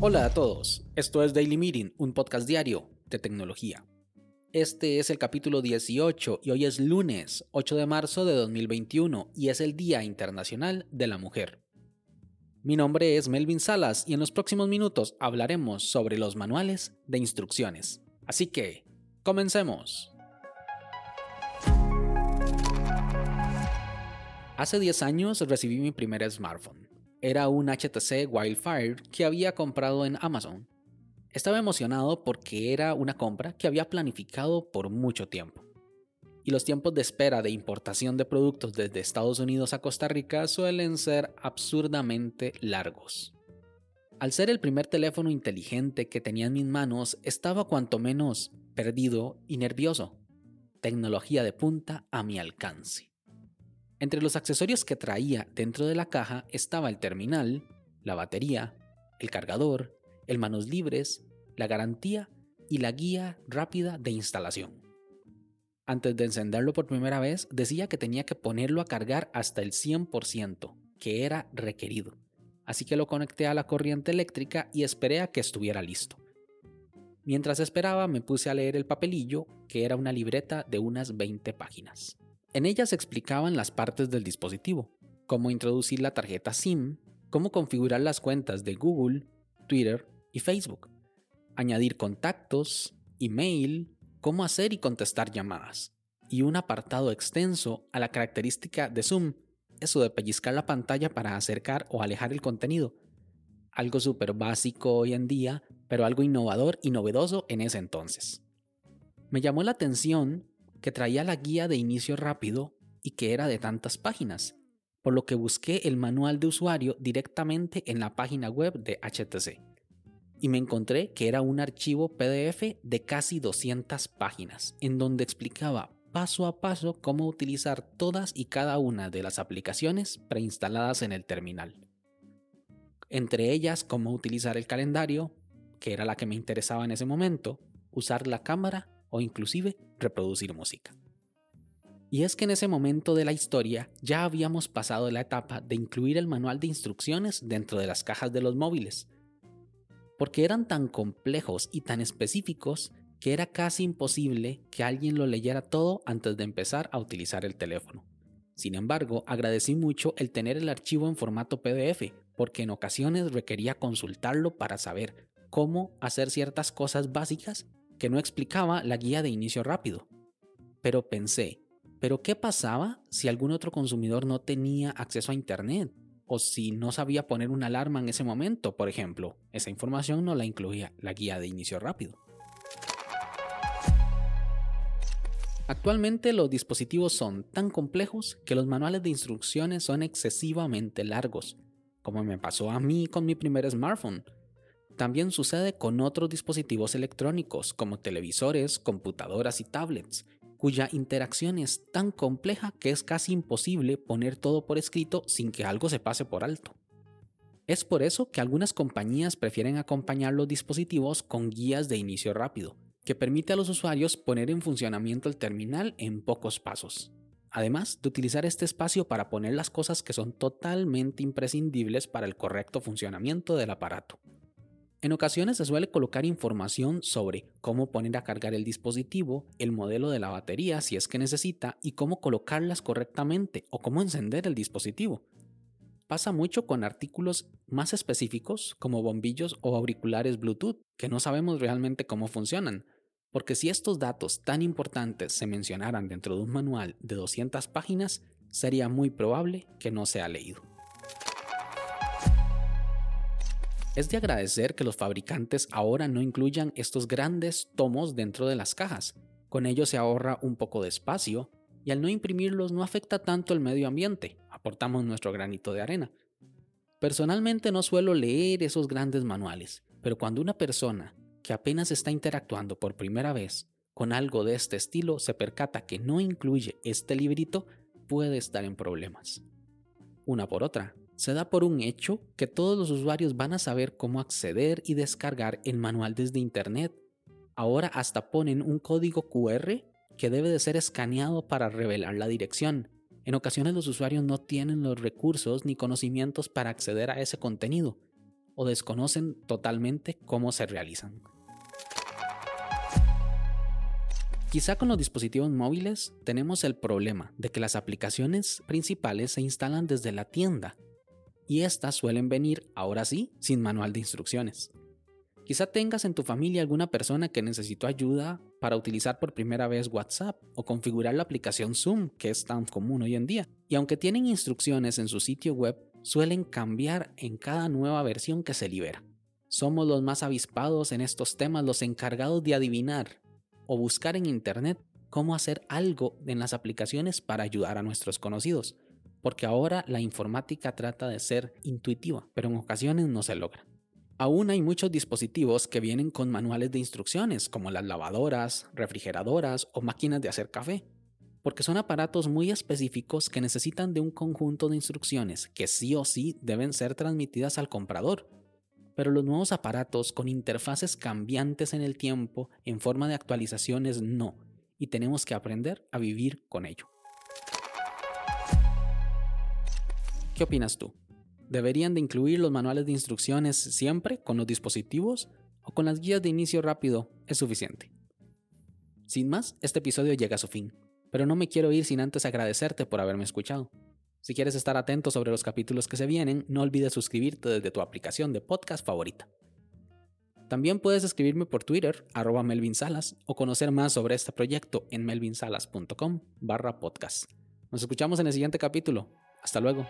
Hola a todos, esto es Daily Meeting, un podcast diario de tecnología. Este es el capítulo 18 y hoy es lunes 8 de marzo de 2021 y es el Día Internacional de la Mujer. Mi nombre es Melvin Salas y en los próximos minutos hablaremos sobre los manuales de instrucciones. Así que, comencemos. Hace 10 años recibí mi primer smartphone era un HTC Wildfire que había comprado en Amazon. Estaba emocionado porque era una compra que había planificado por mucho tiempo. Y los tiempos de espera de importación de productos desde Estados Unidos a Costa Rica suelen ser absurdamente largos. Al ser el primer teléfono inteligente que tenía en mis manos, estaba cuanto menos perdido y nervioso. Tecnología de punta a mi alcance. Entre los accesorios que traía dentro de la caja estaba el terminal, la batería, el cargador, el manos libres, la garantía y la guía rápida de instalación. Antes de encenderlo por primera vez, decía que tenía que ponerlo a cargar hasta el 100%, que era requerido. Así que lo conecté a la corriente eléctrica y esperé a que estuviera listo. Mientras esperaba me puse a leer el papelillo, que era una libreta de unas 20 páginas. En ellas explicaban las partes del dispositivo, cómo introducir la tarjeta SIM, cómo configurar las cuentas de Google, Twitter y Facebook, añadir contactos, email, cómo hacer y contestar llamadas, y un apartado extenso a la característica de zoom, eso de pellizcar la pantalla para acercar o alejar el contenido. Algo súper básico hoy en día, pero algo innovador y novedoso en ese entonces. Me llamó la atención que traía la guía de inicio rápido y que era de tantas páginas, por lo que busqué el manual de usuario directamente en la página web de HTC. Y me encontré que era un archivo PDF de casi 200 páginas, en donde explicaba paso a paso cómo utilizar todas y cada una de las aplicaciones preinstaladas en el terminal. Entre ellas, cómo utilizar el calendario, que era la que me interesaba en ese momento, usar la cámara o inclusive reproducir música. Y es que en ese momento de la historia ya habíamos pasado la etapa de incluir el manual de instrucciones dentro de las cajas de los móviles, porque eran tan complejos y tan específicos que era casi imposible que alguien lo leyera todo antes de empezar a utilizar el teléfono. Sin embargo, agradecí mucho el tener el archivo en formato PDF, porque en ocasiones requería consultarlo para saber cómo hacer ciertas cosas básicas que no explicaba la guía de inicio rápido. Pero pensé, ¿pero qué pasaba si algún otro consumidor no tenía acceso a Internet? O si no sabía poner una alarma en ese momento, por ejemplo. Esa información no la incluía la guía de inicio rápido. Actualmente los dispositivos son tan complejos que los manuales de instrucciones son excesivamente largos, como me pasó a mí con mi primer smartphone, también sucede con otros dispositivos electrónicos como televisores, computadoras y tablets, cuya interacción es tan compleja que es casi imposible poner todo por escrito sin que algo se pase por alto. Es por eso que algunas compañías prefieren acompañar los dispositivos con guías de inicio rápido, que permite a los usuarios poner en funcionamiento el terminal en pocos pasos. Además de utilizar este espacio para poner las cosas que son totalmente imprescindibles para el correcto funcionamiento del aparato. En ocasiones se suele colocar información sobre cómo poner a cargar el dispositivo, el modelo de la batería si es que necesita y cómo colocarlas correctamente o cómo encender el dispositivo. Pasa mucho con artículos más específicos como bombillos o auriculares Bluetooth que no sabemos realmente cómo funcionan, porque si estos datos tan importantes se mencionaran dentro de un manual de 200 páginas, sería muy probable que no sea leído. Es de agradecer que los fabricantes ahora no incluyan estos grandes tomos dentro de las cajas. Con ello se ahorra un poco de espacio y al no imprimirlos no afecta tanto el medio ambiente, aportamos nuestro granito de arena. Personalmente no suelo leer esos grandes manuales, pero cuando una persona que apenas está interactuando por primera vez con algo de este estilo se percata que no incluye este librito, puede estar en problemas. Una por otra, se da por un hecho que todos los usuarios van a saber cómo acceder y descargar el manual desde Internet. Ahora hasta ponen un código QR que debe de ser escaneado para revelar la dirección. En ocasiones los usuarios no tienen los recursos ni conocimientos para acceder a ese contenido o desconocen totalmente cómo se realizan. Quizá con los dispositivos móviles tenemos el problema de que las aplicaciones principales se instalan desde la tienda y estas suelen venir, ahora sí, sin manual de instrucciones. Quizá tengas en tu familia alguna persona que necesitó ayuda para utilizar por primera vez WhatsApp o configurar la aplicación Zoom, que es tan común hoy en día. Y aunque tienen instrucciones en su sitio web, suelen cambiar en cada nueva versión que se libera. Somos los más avispados en estos temas, los encargados de adivinar o buscar en Internet cómo hacer algo en las aplicaciones para ayudar a nuestros conocidos, porque ahora la informática trata de ser intuitiva, pero en ocasiones no se logra. Aún hay muchos dispositivos que vienen con manuales de instrucciones, como las lavadoras, refrigeradoras o máquinas de hacer café, porque son aparatos muy específicos que necesitan de un conjunto de instrucciones que sí o sí deben ser transmitidas al comprador, pero los nuevos aparatos con interfaces cambiantes en el tiempo en forma de actualizaciones no, y tenemos que aprender a vivir con ello. ¿Qué opinas tú? ¿Deberían de incluir los manuales de instrucciones siempre con los dispositivos o con las guías de inicio rápido es suficiente? Sin más, este episodio llega a su fin, pero no me quiero ir sin antes agradecerte por haberme escuchado. Si quieres estar atento sobre los capítulos que se vienen, no olvides suscribirte desde tu aplicación de podcast favorita. También puedes escribirme por Twitter, arroba Melvin Salas, o conocer más sobre este proyecto en melvinsalas.com barra podcast. Nos escuchamos en el siguiente capítulo. Hasta luego.